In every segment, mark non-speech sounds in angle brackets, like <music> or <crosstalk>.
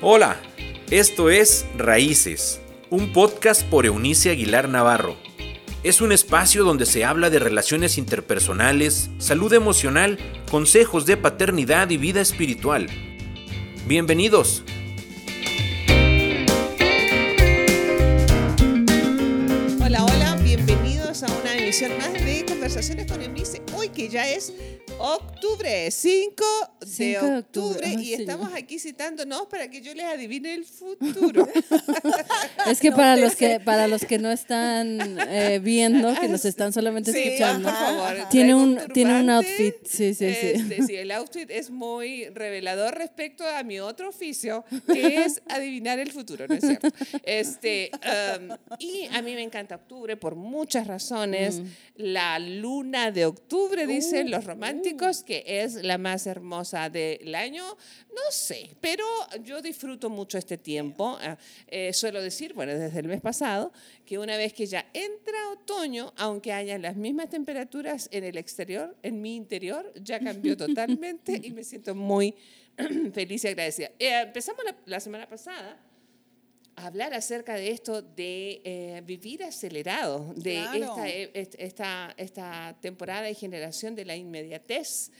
Hola, esto es Raíces, un podcast por Eunice Aguilar Navarro. Es un espacio donde se habla de relaciones interpersonales, salud emocional, consejos de paternidad y vida espiritual. Bienvenidos. Hola, hola, bienvenidos a una emisión más de Conversaciones con Eunice. Hoy que ya es octubre, 5 de 5 de octubre, octubre, y señor. estamos aquí citándonos para que yo les adivine el futuro. <laughs> Es que <laughs> para los que para los que no están eh, viendo, que nos <laughs> están solamente Sí, escuchando, por favor. tiene traigo un tiene un outfit, sí, sí, sí. Este, sí, el outfit es muy revelador respecto a mi otro oficio, que es adivinar el futuro, ¿no es cierto? Este, um, y a mí me encanta octubre por muchas razones. La luna de octubre, dicen los románticos, que es la más hermosa del año. No sé, pero yo disfruto mucho este tiempo. Ah, eh, suelo decir, bueno, desde el mes pasado, que una vez que ya entra otoño, aunque hayan las mismas temperaturas en el exterior, en mi interior ya cambió <laughs> totalmente y me siento muy <clears throat> feliz y agradecida. Eh, empezamos la, la semana pasada hablar acerca de esto de eh, vivir acelerado, de Claro. esta, eh, est- esta, esta temporada y generación de la inmediatez.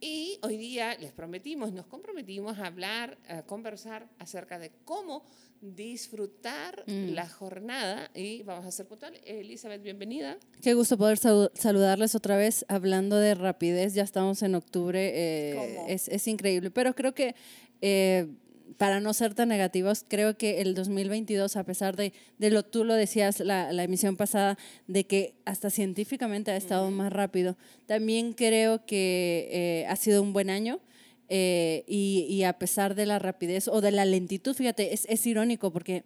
Y hoy día les prometimos, nos comprometimos a hablar, a conversar acerca de cómo disfrutar la jornada y vamos a ser puntuales. Elizabeth, bienvenida. Qué gusto poder salu- saludarles otra vez hablando de rapidez. Ya estamos en octubre, eh, es, es increíble. Pero creo que eh, para no ser tan negativos, creo que el 2022, a pesar de, de lo tú lo decías la, la emisión pasada, de que hasta científicamente ha estado más rápido, también creo que eh, ha sido un buen año. eh, y, y a pesar de la rapidez o de la lentitud, fíjate, es, es irónico porque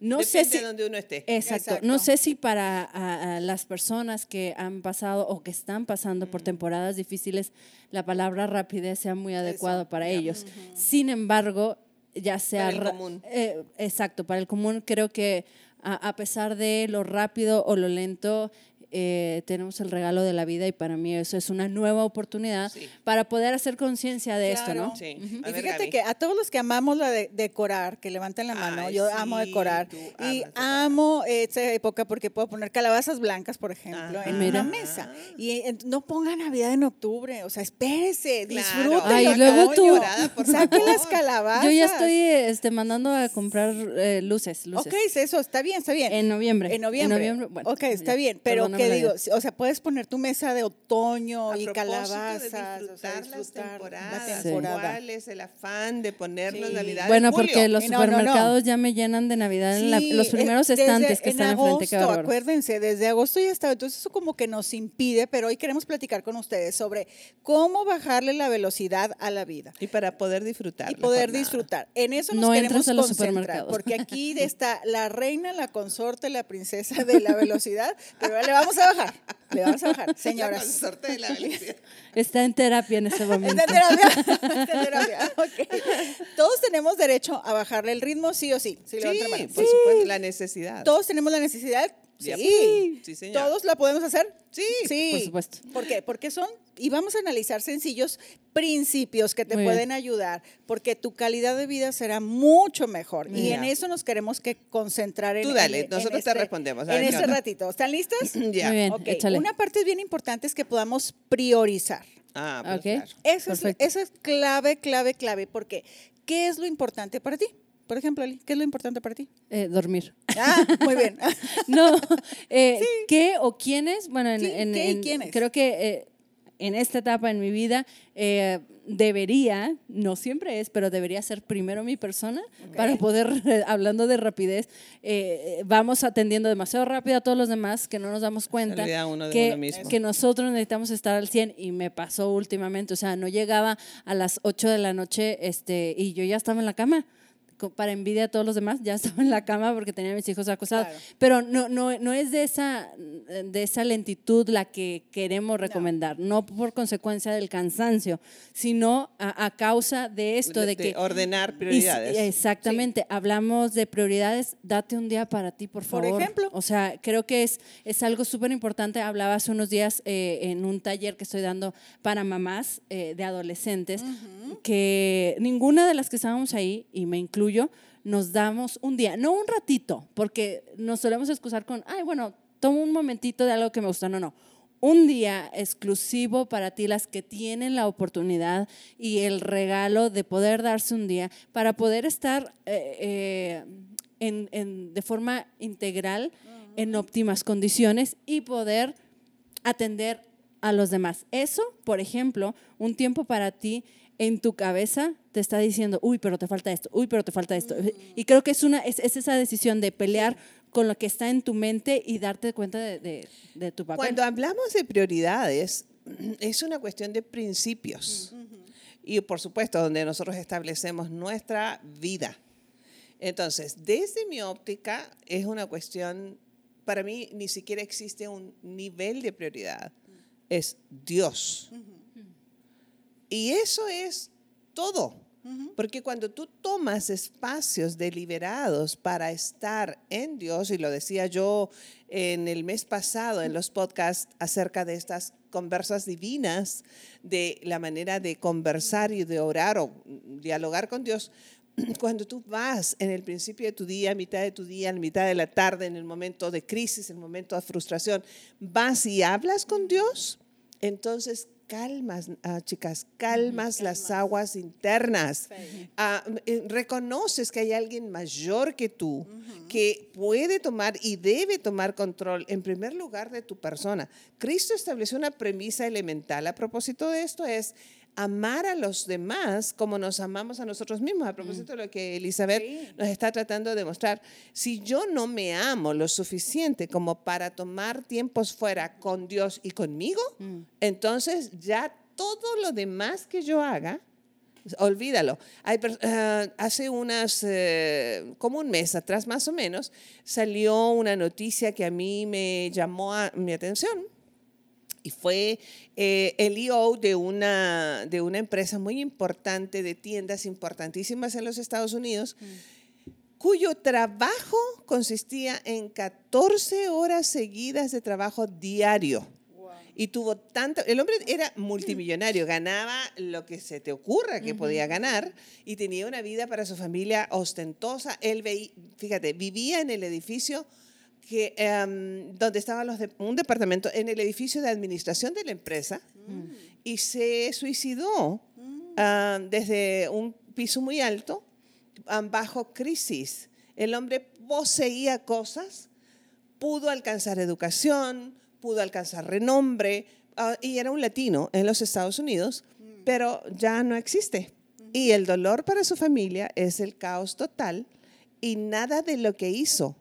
no sé si... de donde uno esté. Exacto. Exacto. No sé si para a- a las personas que han pasado o que están pasando Mm. por temporadas difíciles, la palabra rapidez sea muy adecuado Eso, para ellos. Sin embargo, ya sea... el ra- común. eh, exacto, para el común creo que a, a pesar de lo rápido o lo lento, eh, tenemos el regalo de la vida y para mí eso es una nueva oportunidad Sí. para poder hacer conciencia de esto. ¿no? Sí. Y ver, fíjate Gaby. que a todos los que amamos la de decorar, que levanten la mano, Ay, yo sí, amo decorar. Y amo esta época porque puedo poner calabazas blancas, por ejemplo, Ajá. en Mira. una mesa. Y eh, no ponga Navidad en octubre, o sea, espérese, Claro. disfruten. Ay, luego tú- Llorada, por las calabazas. Yo ya estoy este, mandando a comprar eh, luces, luces. Ok, eso está bien, está bien. En noviembre. En noviembre. bueno, ok, está ya, bien. Pero perdóname que la digo, idea. si- o sea, puedes poner tu mesa de otoño A y calabazas. de o sea, disfrutar, las temporadas. la temporada. ¿Cuál es el afán de ponernos Sí. Navidad Bueno, en julio? porque los Y no, no, no. supermercados ya me llenan de Navidad en la- los primeros eh, desde- estantes que están en enfrente. Qué agosto, bárbaro. acuérdense, desde agosto ya estaba. Entonces eso como que nos impide, pero hoy queremos platicar con ustedes sobre cómo bajarle la velocidad a la vida. Y para poder disfrutar. Y poder jornada. disfrutar. En eso nos No queremos a los concentrar, supermercados. porque aquí <laughs> está la reina, la consorte, la princesa de la velocidad, pero le vamos a bajar, le vamos a bajar, <laughs> La señoras. de la. <laughs> Está en terapia en este momento. Está en terapia, <laughs> está en terapia, ok. Tenemos derecho a bajarle el ritmo, sí o sí. Sí, Sí, por supuesto, la necesidad. Todos tenemos la necesidad. Ya, Sí. sí, señor. ¿Todos la podemos hacer? Sí, Sí. por supuesto. ¿Por qué? Porque son, y vamos a analizar sencillos principios que te Muy bien. pueden ayudar, porque tu calidad de vida será mucho mejor. Y en eso nos queremos que concentrar en Tú dale, en- en nosotros te respondemos. A En ver, ¿qué este onda? ratito. ¿Están listas? <clears throat> Ya. Muy bien, échale. Una parte bien importante es que podamos priorizar. Ah, pues claro. Eso es, eso es clave, clave, clave, porque ¿qué es lo importante para ti? Por ejemplo, Ali, ¿qué es lo importante para ti? Eh, dormir. Ah, muy bien. <laughs> No, eh, ¿qué o quiénes? Bueno, en, Sí, en- ¿qué y quiénes? creo que eh, en esta etapa en mi vida eh, debería, no siempre es, pero debería ser primero mi persona para poder, <laughs> hablando de rapidez, eh, vamos atendiendo demasiado rápido a todos los demás que no nos damos cuenta que nosotros necesitamos estar al 100 y me pasó últimamente, o sea, no llegaba a las 8 de la noche este, y yo ya estaba en la cama. Para envidia a todos los demás, ya <laughs> estaba en la cama porque tenía a mis hijos acostados. Claro. Pero no, no, no es de esa, de esa lentitud la que queremos recomendar, no, por consecuencia del cansancio, sino a, a causa de esto, de, que... ordenar y prioridades. exactamente, hablamos de prioridades, date un día para ti, por Por favor. ejemplo. O sea, creo que es, es algo súper importante. Hablaba hace unos días eh, en un taller que estoy dando para mamás eh, de adolescentes que ninguna de las que estábamos ahí, y me incluyo, nos damos un día, no un ratito, porque nos solemos excusar con, ay, bueno, tomo un momentito de algo que me gustó, no, no. Un día exclusivo para ti, las que tienen la oportunidad y el regalo de poder darse un día para poder estar eh, eh, en- en- de forma integral, en óptimas condiciones y poder atender a los demás. Eso, por ejemplo, un tiempo para ti en tu cabeza te está diciendo, uy, pero te falta esto, uy, pero te falta esto. Y creo que es, una, es, es esa decisión de pelear con lo que está en tu mente y darte cuenta de, de- de tu papel. Cuando hablamos de prioridades, es una cuestión de principios. Y por supuesto, donde nosotros establecemos nuestra vida. Entonces, desde mi óptica, es una cuestión, para mí ni siquiera existe un nivel de prioridad. Es Dios. Y eso es todo. Porque cuando tú tomas espacios deliberados para estar en Dios, y lo decía yo en el mes pasado en los podcasts acerca de estas conversas divinas, de la manera de conversar y de orar o dialogar con Dios, <clears throat> cuando tú vas en el principio de tu día, a mitad de tu día, en mitad de la tarde, en el momento de crisis, en el momento de frustración, vas y hablas con Dios, entonces calmas, ah, chicas, calmas las aguas internas. Ah, eh, reconoces que hay alguien mayor que tú que puede tomar y debe tomar control en primer lugar de tu persona. Cristo estableció una premisa elemental a propósito de esto es amar a los demás como nos amamos a nosotros mismos. A propósito de lo que Elizabeth nos está tratando de demostrar, si yo no me amo lo suficiente como para tomar tiempos fuera con Dios y conmigo, entonces ya todo lo demás que yo haga, olvídalo. Hay, ah, hace unas, eh, como un mes atrás más o menos, salió una noticia que a mí me llamó a mi atención y fue eh, el EO de una, de una empresa muy importante de tiendas importantísimas en los Estados Unidos, cuyo trabajo consistía en 14 horas seguidas de trabajo diario. Y tuvo tanto, el hombre era multimillonario, ganaba lo que se te ocurra que podía ganar y tenía una vida para su familia ostentosa. Él veía, fíjate, vivía en el edificio que, em, donde estaba los de- un departamento, en el edificio de administración de la empresa y se suicidó ah, desde un piso muy alto bajo crisis. El hombre poseía cosas, pudo alcanzar educación, pudo alcanzar renombre, ah, y era un latino en los Estados Unidos, pero ya no existe. Y el dolor para su familia es el caos total y nada de lo que hizo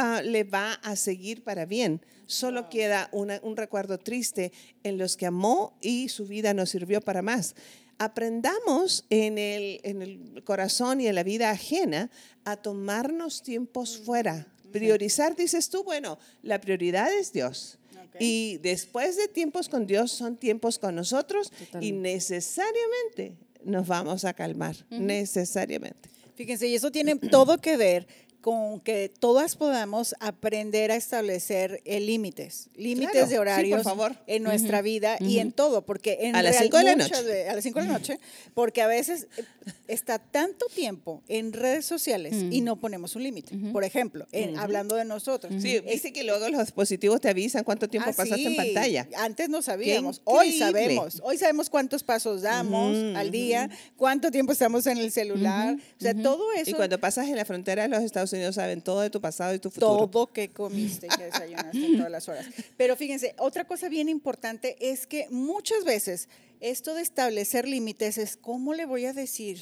ah, le va a seguir para bien. Solo queda una- un recuerdo triste en los que amó y su vida nos sirvió para más. Aprendamos en el, en el corazón y en la vida ajena a tomarnos tiempos fuera. Priorizar, dices tú, bueno, la prioridad es Dios. Y después de tiempos con Dios son tiempos con nosotros y necesariamente nos vamos a calmar, necesariamente. Fíjense, y eso tiene <clears throat> todo que ver con que todas podamos aprender a establecer eh, límites, límites Claro, sí, de por horarios favor. en nuestra vida y en todo, porque en A las real- cinco de la noche. a las 5 de la noche, porque a veces eh, está tanto tiempo en redes sociales y no ponemos un límite. Por ejemplo, en- hablando de nosotros. Sí, dice que luego los dispositivos te avisan cuánto tiempo Ah, pasaste en pantalla. Antes no sabíamos, hoy sabemos. Hoy sabemos cuántos pasos damos al día, cuánto tiempo estamos en el celular. O sea, todo eso. Y cuando pasas en la frontera de los Estados Unidos saben todo de tu pasado y tu futuro. todo que comiste y que desayunaste en todas las horas. Pero fíjense, otra cosa bien importante es que muchas veces esto de establecer límites es cómo le voy a decir,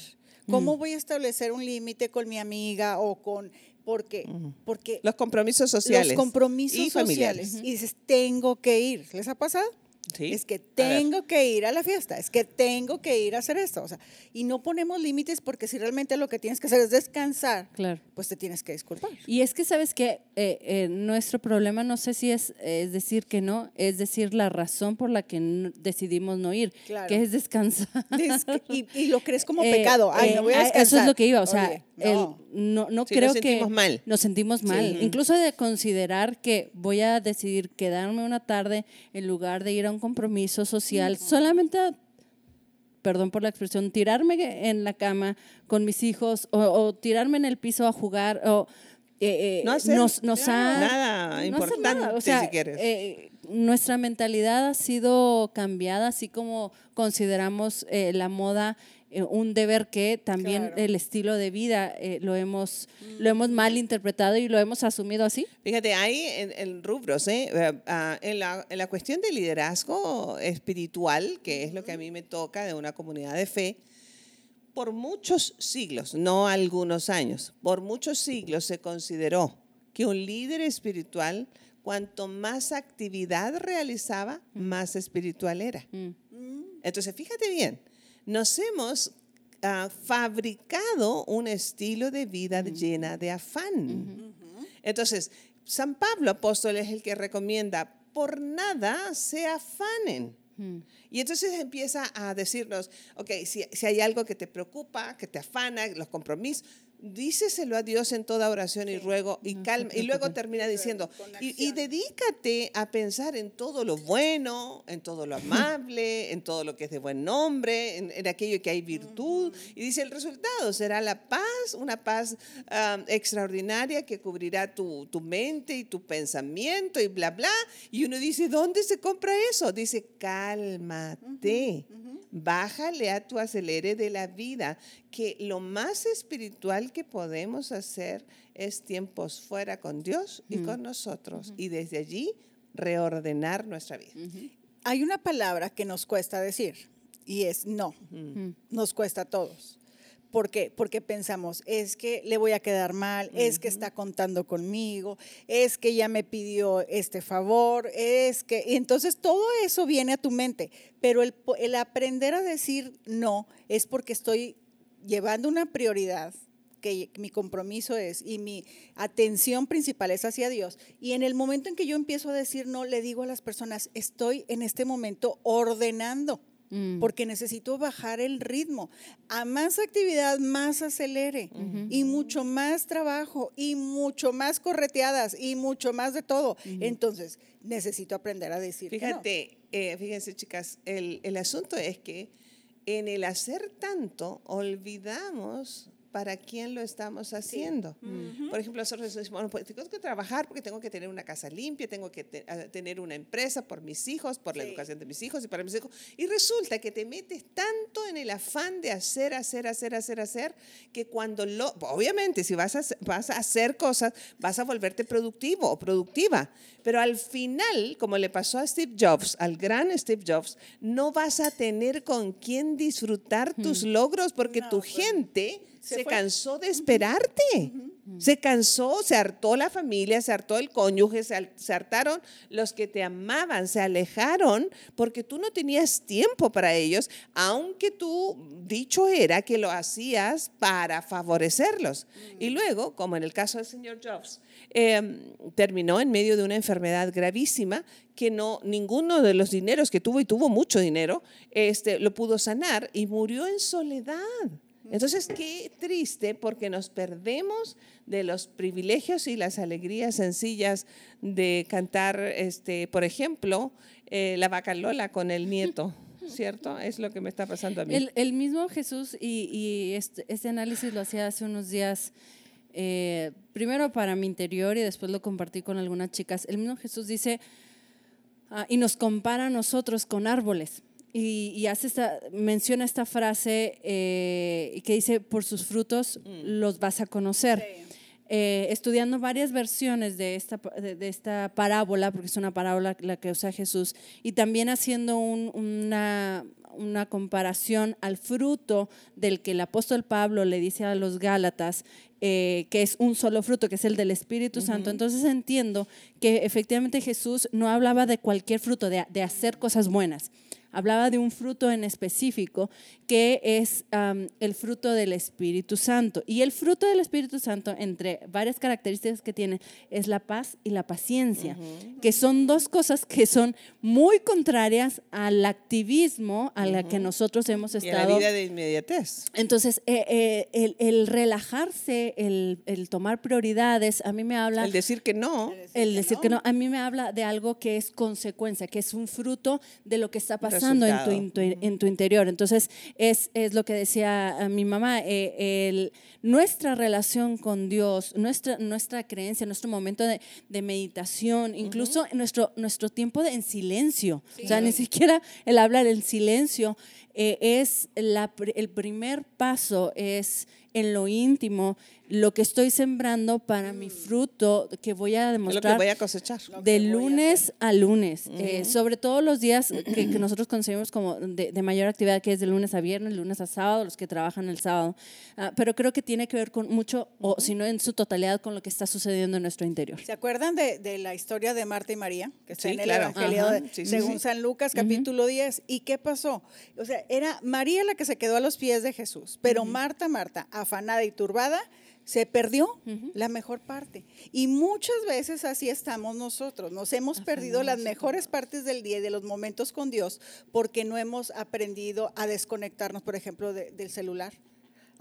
cómo voy a establecer un límite con mi amiga o con porque porque Los compromisos sociales. los compromisos y familiares. sociales y dices tengo que ir. ¿Les ha pasado? Sí. Es que tengo que ir a la fiesta, es que tengo que ir a hacer esto, o sea, y no ponemos límites porque si realmente lo que tienes que hacer es descansar, Claro. pues te tienes que disculpar. Y es que, ¿sabes que nuestro problema no sé si es, es decir que no, es decir la razón por la que no- decidimos no ir, Claro. que es descansar. Des- y, y lo crees como <laughs> Eh, pecado. Ay, eh, no voy a descansar. Eso es lo que iba, o sea, Oye, el- no. no, creo nos que sentimos mal. nos sentimos mal. Incluso de considerar que voy a decidir quedarme una tarde en lugar de ir a un compromiso social, solamente a perdón por la expresión, tirarme en la cama con mis hijos o, o tirarme en el piso a jugar o eh, eh, No hacer nos, nos ha- nada importante, nada. O sea, si quieres. eh, nuestra mentalidad ha sido cambiada, así como consideramos la moda eh, un deber que también Claro. el estilo de vida eh, lo hemos lo hemos mal interpretado y lo hemos asumido así. Fíjate, hay en, en rubros, ¿eh? Ah, en, la, en la cuestión de liderazgo espiritual, que es lo que a mí me toca de una comunidad de fe, por muchos siglos, no algunos años, por muchos siglos se consideró que un líder espiritual, cuanto más actividad realizaba, más espiritual era. Entonces, fíjate bien, nos hemos ah, fabricado un estilo de vida llena de afán. Entonces, San Pablo apóstol es el que recomienda, por nada se afanen. Y entonces empieza a decirnos, ok, si, si hay algo que te preocupa, que te afana, los compromisos, díceselo a Dios en toda oración y ruego y calma. Y luego termina diciendo, y, y dedícate a pensar en todo lo bueno, en todo lo amable, <laughs> en todo lo que es de buen nombre, en, en aquello que hay virtud. Y dice, el resultado será la paz, una paz ah, extraordinaria que cubrirá tu, tu mente y tu pensamiento y bla, bla. Y uno dice, ¿dónde se compra eso? Dice, cálmate. Bájale a tu acelere de la vida, que lo más espiritual que podemos hacer es tiempos fuera con Dios y con nosotros. Y desde allí reordenar nuestra vida. Hay una palabra que nos cuesta decir y es no. Nos cuesta a todos. ¿Por qué? Porque pensamos, es que le voy a quedar mal, es que está contando conmigo, es que ya me pidió este favor, es que... Y entonces todo eso viene a tu mente, pero el aprender a decir no es porque estoy llevando una prioridad que mi compromiso es y mi atención principal es hacia Dios. Y en el momento en que yo empiezo a decir no, le digo a las personas, estoy en este momento ordenando, porque necesito bajar el ritmo. A más actividad, más acelere y mucho más trabajo y mucho más correteadas y mucho más de todo. Entonces, necesito aprender a decir que no. Fíjate, eh, fíjense chicas, el, el asunto es que en el hacer tanto olvidamos para quién lo estamos haciendo. Por ejemplo, nosotros decimos, bueno, pues tengo que trabajar porque tengo que tener una casa limpia, tengo que te- tener una empresa por mis hijos, por la Sí. educación de mis hijos y para mis hijos. Y resulta que te metes tanto en el afán de hacer, hacer, hacer, hacer, hacer, que cuando lo, obviamente, si vas a, vas a hacer cosas, vas a volverte productivo o productiva. Pero al final, como le pasó a Steve Jobs, al gran Steve Jobs, no vas a tener con quién disfrutar tus logros porque tu gente se cansó de esperarte. Se cansó, se hartó la familia, se hartó el cónyuge, se, hartaron los que te amaban, se alejaron porque tú no tenías tiempo para ellos, aunque tú, dicho era que lo hacías para favorecerlos. Y luego, como en el caso del señor Jobs, eh, terminó en medio de una enfermedad gravísima que no ninguno de los dineros que tuvo y tuvo mucho dinero este lo pudo sanar y murió en soledad. Entonces, qué triste porque nos perdemos de los privilegios y las alegrías sencillas de cantar, este, por ejemplo, eh, la vaca Lola con el nieto, <laughs> ¿cierto? Es lo que me está pasando a mí. El, el mismo Jesús, y, y este, este análisis lo hacía hace unos días, eh, primero para mi interior y después lo compartí con algunas chicas. El mismo Jesús dice, ah, y nos compara a nosotros con árboles. Y, y hace esta, menciona esta frase eh, que dice, por sus frutos los vas a conocer. Eh, estudiando varias versiones de esta, de, de esta parábola, porque es una parábola la que usa Jesús, y también haciendo un- una, una comparación al fruto del que el apóstol Pablo le dice a los Gálatas, eh, que es un solo fruto, que es el del Espíritu Santo. Entonces entiendo que efectivamente Jesús no hablaba de cualquier fruto, de, de hacer cosas buenas. Hablaba de un fruto en específico que es el fruto del Espíritu Santo. Y el fruto del Espíritu Santo, entre varias características que tiene, es la paz y la paciencia, que son dos cosas que son muy contrarias al activismo a la que nosotros hemos y a la estado vida de inmediatez. entonces, eh, eh, el, el relajarse, el, el tomar prioridades, a mí me habla, El decir que no. el decir que no, a mí me habla de algo que es consecuencia, que es un fruto de lo que está pasando pasando en tu, en interior. Entonces, es, es lo que decía ah, mi mamá, eh, el- nuestra relación con Dios, nuestra, nuestra creencia, nuestro momento de, de meditación, incluso nuestro, nuestro tiempo de, en silencio. O sea, ni siquiera el hablar en silencio eh, es la, el primer paso, es en lo íntimo, lo que estoy sembrando para mi fruto que voy a Es lo que demostrar voy a cosechar. de lunes a lunes, eh, sobre todo los días que, que <clears throat> nosotros concebimos como de, de mayor actividad, que es de lunes a viernes, lunes a sábado, los que trabajan el sábado. Ah, pero creo que tiene que ver con mucho, o si no en su totalidad, con lo que está sucediendo en nuestro interior. ¿Se acuerdan de, de la historia de Marta y María? Que está Sí, en el claro. Evangelio de- Sí, sí, según sí. San Lucas, capítulo 10. ¿Y qué pasó? O sea, era María la que se quedó a los pies de Jesús, pero Marta, Marta, afanada y turbada, se perdió la mejor parte. Y muchas veces así estamos nosotros. Nos hemos perdido las mejores partes del día y de los momentos con Dios porque no hemos aprendido a desconectarnos, por ejemplo, de- del celular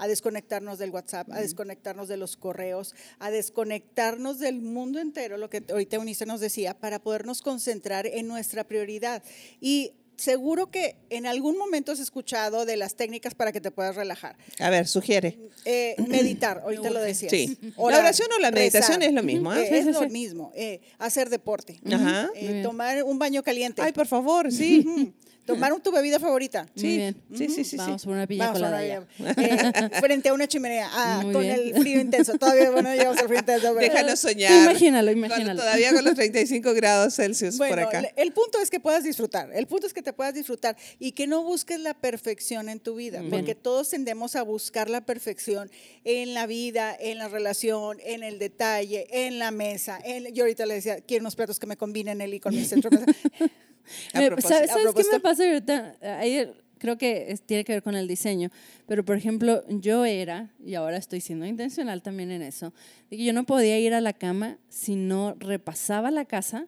a desconectarnos del WhatsApp, a desconectarnos de los correos, a desconectarnos del mundo entero, lo que ahorita Eunice nos decía, para podernos concentrar en nuestra prioridad. Y seguro que en algún momento has escuchado de las técnicas para que te puedas relajar. A ver, sugiere. Eh, <clears throat> meditar, ahorita lo decías. Sí. La Orar, oración o la meditación rezar. es lo mismo, ¿ah? Eh, es lo mismo. Eh, hacer deporte. Ajá. Eh, tomar un baño caliente. Ay, por favor, sí. Ujú. Tomar un- tu bebida favorita. Muy bien. Sí, sí, sí, sí. Vamos por una piña Vamos a colada eh, <laughs> frente a una chimenea, ah, Muy con bien. el frío intenso. Todavía, bueno, llegamos al frío intenso. pero- Déjanos soñar. Imagínalo, Con- imagínalo. todavía con los 35 grados Celsius por acá. el punto es que puedas disfrutar. El punto es que te puedas disfrutar y que no busques la perfección en tu vida, porque todos tendemos a buscar la perfección en la vida, en la relación, en el detalle, en la mesa. en- yo ahorita le decía, quiero unos platos que me combinen él y con mi centro. <laughs> A propósito- ¿Sabes, a sabes qué me pasa ahorita? Ayer creo que es- tiene que ver con el diseño, pero por ejemplo, yo era, y ahora estoy siendo intencional también en eso, de que yo no podía ir a la cama si no repasaba la casa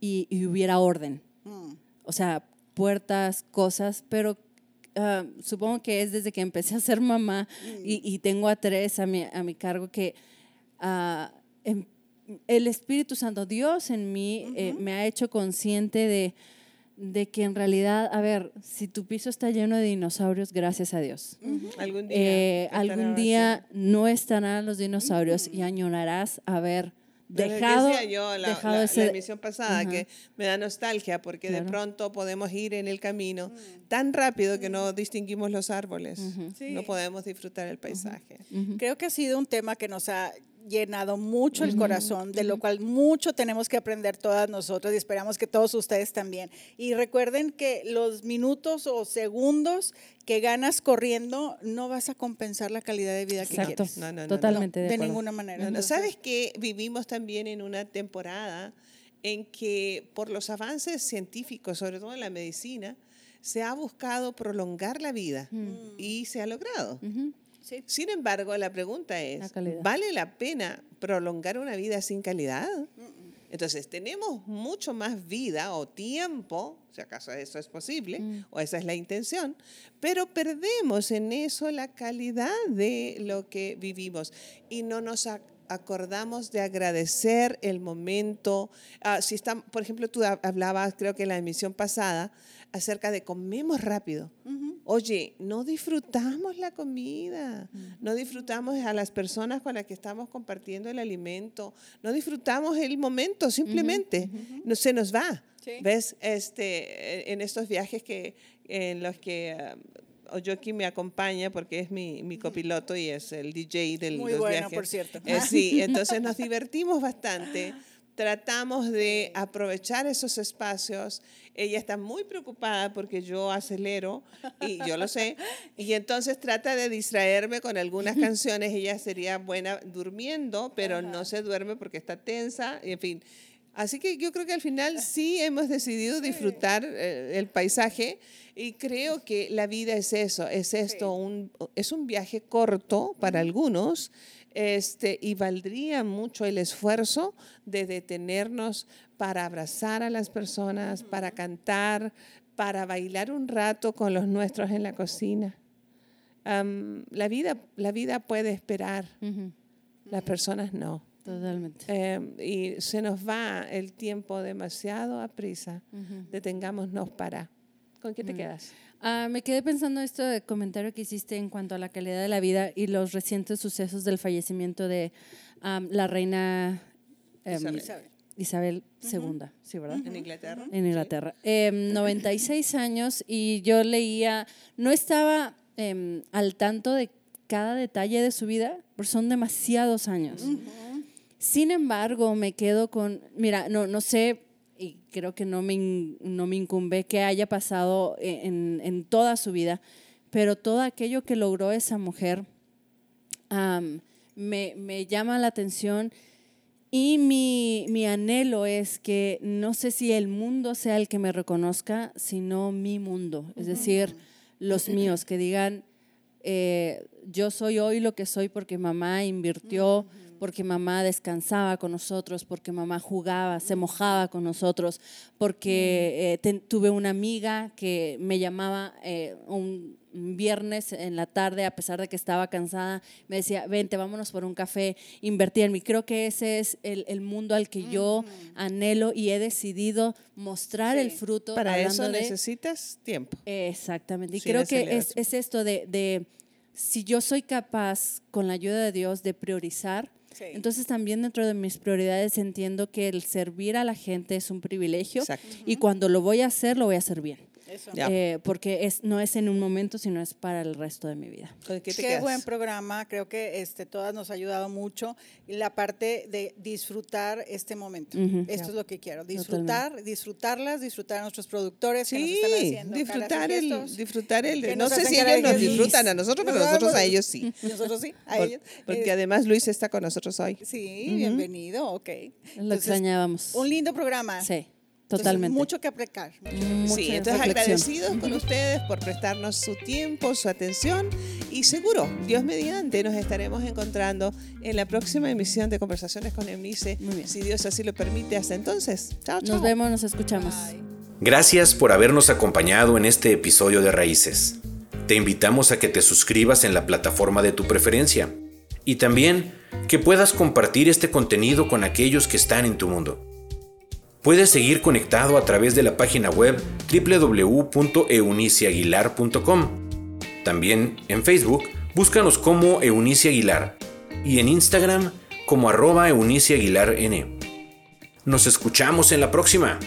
y, y hubiera orden. Mm. O sea, puertas, cosas, pero ah, supongo que es desde que empecé a ser mamá y, y tengo a tres a mi, a mi cargo que em- el Espíritu Santo, Dios en mí, eh, me ha hecho consciente de, de que en realidad, a ver, si tu piso está lleno de dinosaurios, gracias a Dios. Algún día. Eh, algún día no estarán los dinosaurios y añorarás haber dejado, decía yo la, dejado la- ese... la emisión pasada Ajá. que me da nostalgia porque de pronto podemos ir en el camino tan rápido que no distinguimos los árboles. Sí. No podemos disfrutar el paisaje. Creo que ha sido un tema que nos ha llenado mucho el corazón, de lo cual mucho tenemos que aprender todas nosotros y esperamos que todos ustedes también. Y recuerden que los minutos o segundos que ganas corriendo no vas a compensar la calidad de vida que Exacto, quieres. No, no, no, no. totalmente de de ninguna manera. No, no, Entonces, ¿Sabes que vivimos también en una temporada en que por los avances científicos, sobre todo en la medicina, se ha buscado prolongar la vida y se ha logrado? Ujú. Sí. Sin embargo, la pregunta es. ¿vale la pena prolongar una vida sin calidad? Entonces, tenemos mucho más vida o tiempo, si acaso eso es posible, o esa es la intención, pero perdemos en eso la calidad de lo que vivimos y no nos acordamos de agradecer el momento. Ah, si están, por ejemplo, tú hab- hablabas, creo que en la emisión pasada, acerca de comemos rápido. Oye, no disfrutamos la comida, no disfrutamos a las personas con las que estamos compartiendo el alimento, no disfrutamos el momento, simplemente no, se nos va. Sí. ¿Ves? Este, en estos viajes que, en los que um, Oyoki me acompaña porque es mi, mi copiloto y es el DJ de Muy los bueno, viajes. por cierto. Eh, sí, entonces nos divertimos bastante. Tratamos de aprovechar esos espacios. Ella está muy preocupada porque yo acelero y yo lo sé. Y entonces trata de distraerme con algunas canciones. Ella sería buena durmiendo, pero no se duerme porque está tensa. Y en fin. Así que yo creo que al final sí hemos decidido disfrutar eh, el paisaje y creo que la vida es eso, es esto, un, es un viaje corto para algunos este, y valdría mucho el esfuerzo de detenernos para abrazar a las personas, para cantar, para bailar un rato con los nuestros en la cocina. La, vida, la vida puede esperar, las personas no. Totalmente. Eh, y se nos va el tiempo demasiado a prisa. Ujú. Detengámonos para ¿Con qué te quedas? Ah, me quedé pensando esto de comentario que hiciste en cuanto a la calidad de la vida y los recientes sucesos del fallecimiento de am, la reina em, Isabel. Isabel II, ¿sí, verdad? En Inglaterra. En Inglaterra. Em, 96 años y yo leía, no estaba em, al tanto de cada detalle de su vida, porque son demasiados años. Sin embargo, me quedo con, mira, no, no sé, y creo que no me, no me incumbe que haya pasado en, en toda su vida, pero todo aquello que logró esa mujer me, me llama la atención y mi, mi anhelo es que no sé si el mundo sea el que me reconozca, sino mi mundo, es decir, los míos, que digan, eh, yo soy hoy lo que soy porque mamá invirtió, porque mamá descansaba con nosotros, porque mamá jugaba, se mojaba con nosotros, porque eh, ten- tuve una amiga que me llamaba eh, un viernes en la tarde, a pesar de que estaba cansada, me decía, vente, vámonos por un café, invertí en mí. Creo que ese es el, el mundo al que yo anhelo y he decidido mostrar el fruto. Para eso de- necesitas tiempo. Exactamente. Y Sin creo que es, es esto de, de si yo soy capaz, con la ayuda de Dios, de priorizar, Sí. entonces también dentro de mis prioridades entiendo que el servir a la gente es un privilegio Exacto. y cuando lo voy a hacer, lo voy a hacer bien. Eso. Eh, porque es, no es en un momento, sino es para el resto de mi vida. ¿Con qué te Qué quedas? buen programa, creo que este, todas nos ha ayudado mucho. Y la parte de disfrutar este momento. Esto es lo que quiero, disfrutar, disfrutarlas, disfrutar a nuestros productores que nos Sí, están haciendo disfrutar el, gestos. disfrutar el. Que No sé si ellos nos disfrutan a nosotros, pero Nos nosotros a ellos sí. <laughs> Nosotros sí, a Por- ellos. porque Eh, además Luis está con nosotros hoy. Sí, bienvenido, ok. Lo extrañábamos. Un lindo programa. Sí, Entonces, totalmente. mucho que aplicar. Mucha Sí, entonces reflexión. agradecidos con ustedes por prestarnos su tiempo, su atención y seguro, Dios mediante, nos estaremos encontrando en la próxima emisión de Conversaciones con bien. si Dios así lo permite. Hasta entonces, chao, chao. Nos vemos, nos escuchamos. Gracias por habernos acompañado en este episodio de Raíces. Te invitamos a que te suscribas en la plataforma de tu preferencia y también que puedas compartir este contenido con aquellos que están en tu mundo. Puedes seguir conectado a través de la página web www.euniciaguilar.com. También en Facebook, búscanos como Eunice Aguilar y en Instagram como arroba Eunice N. Nos escuchamos en la próxima.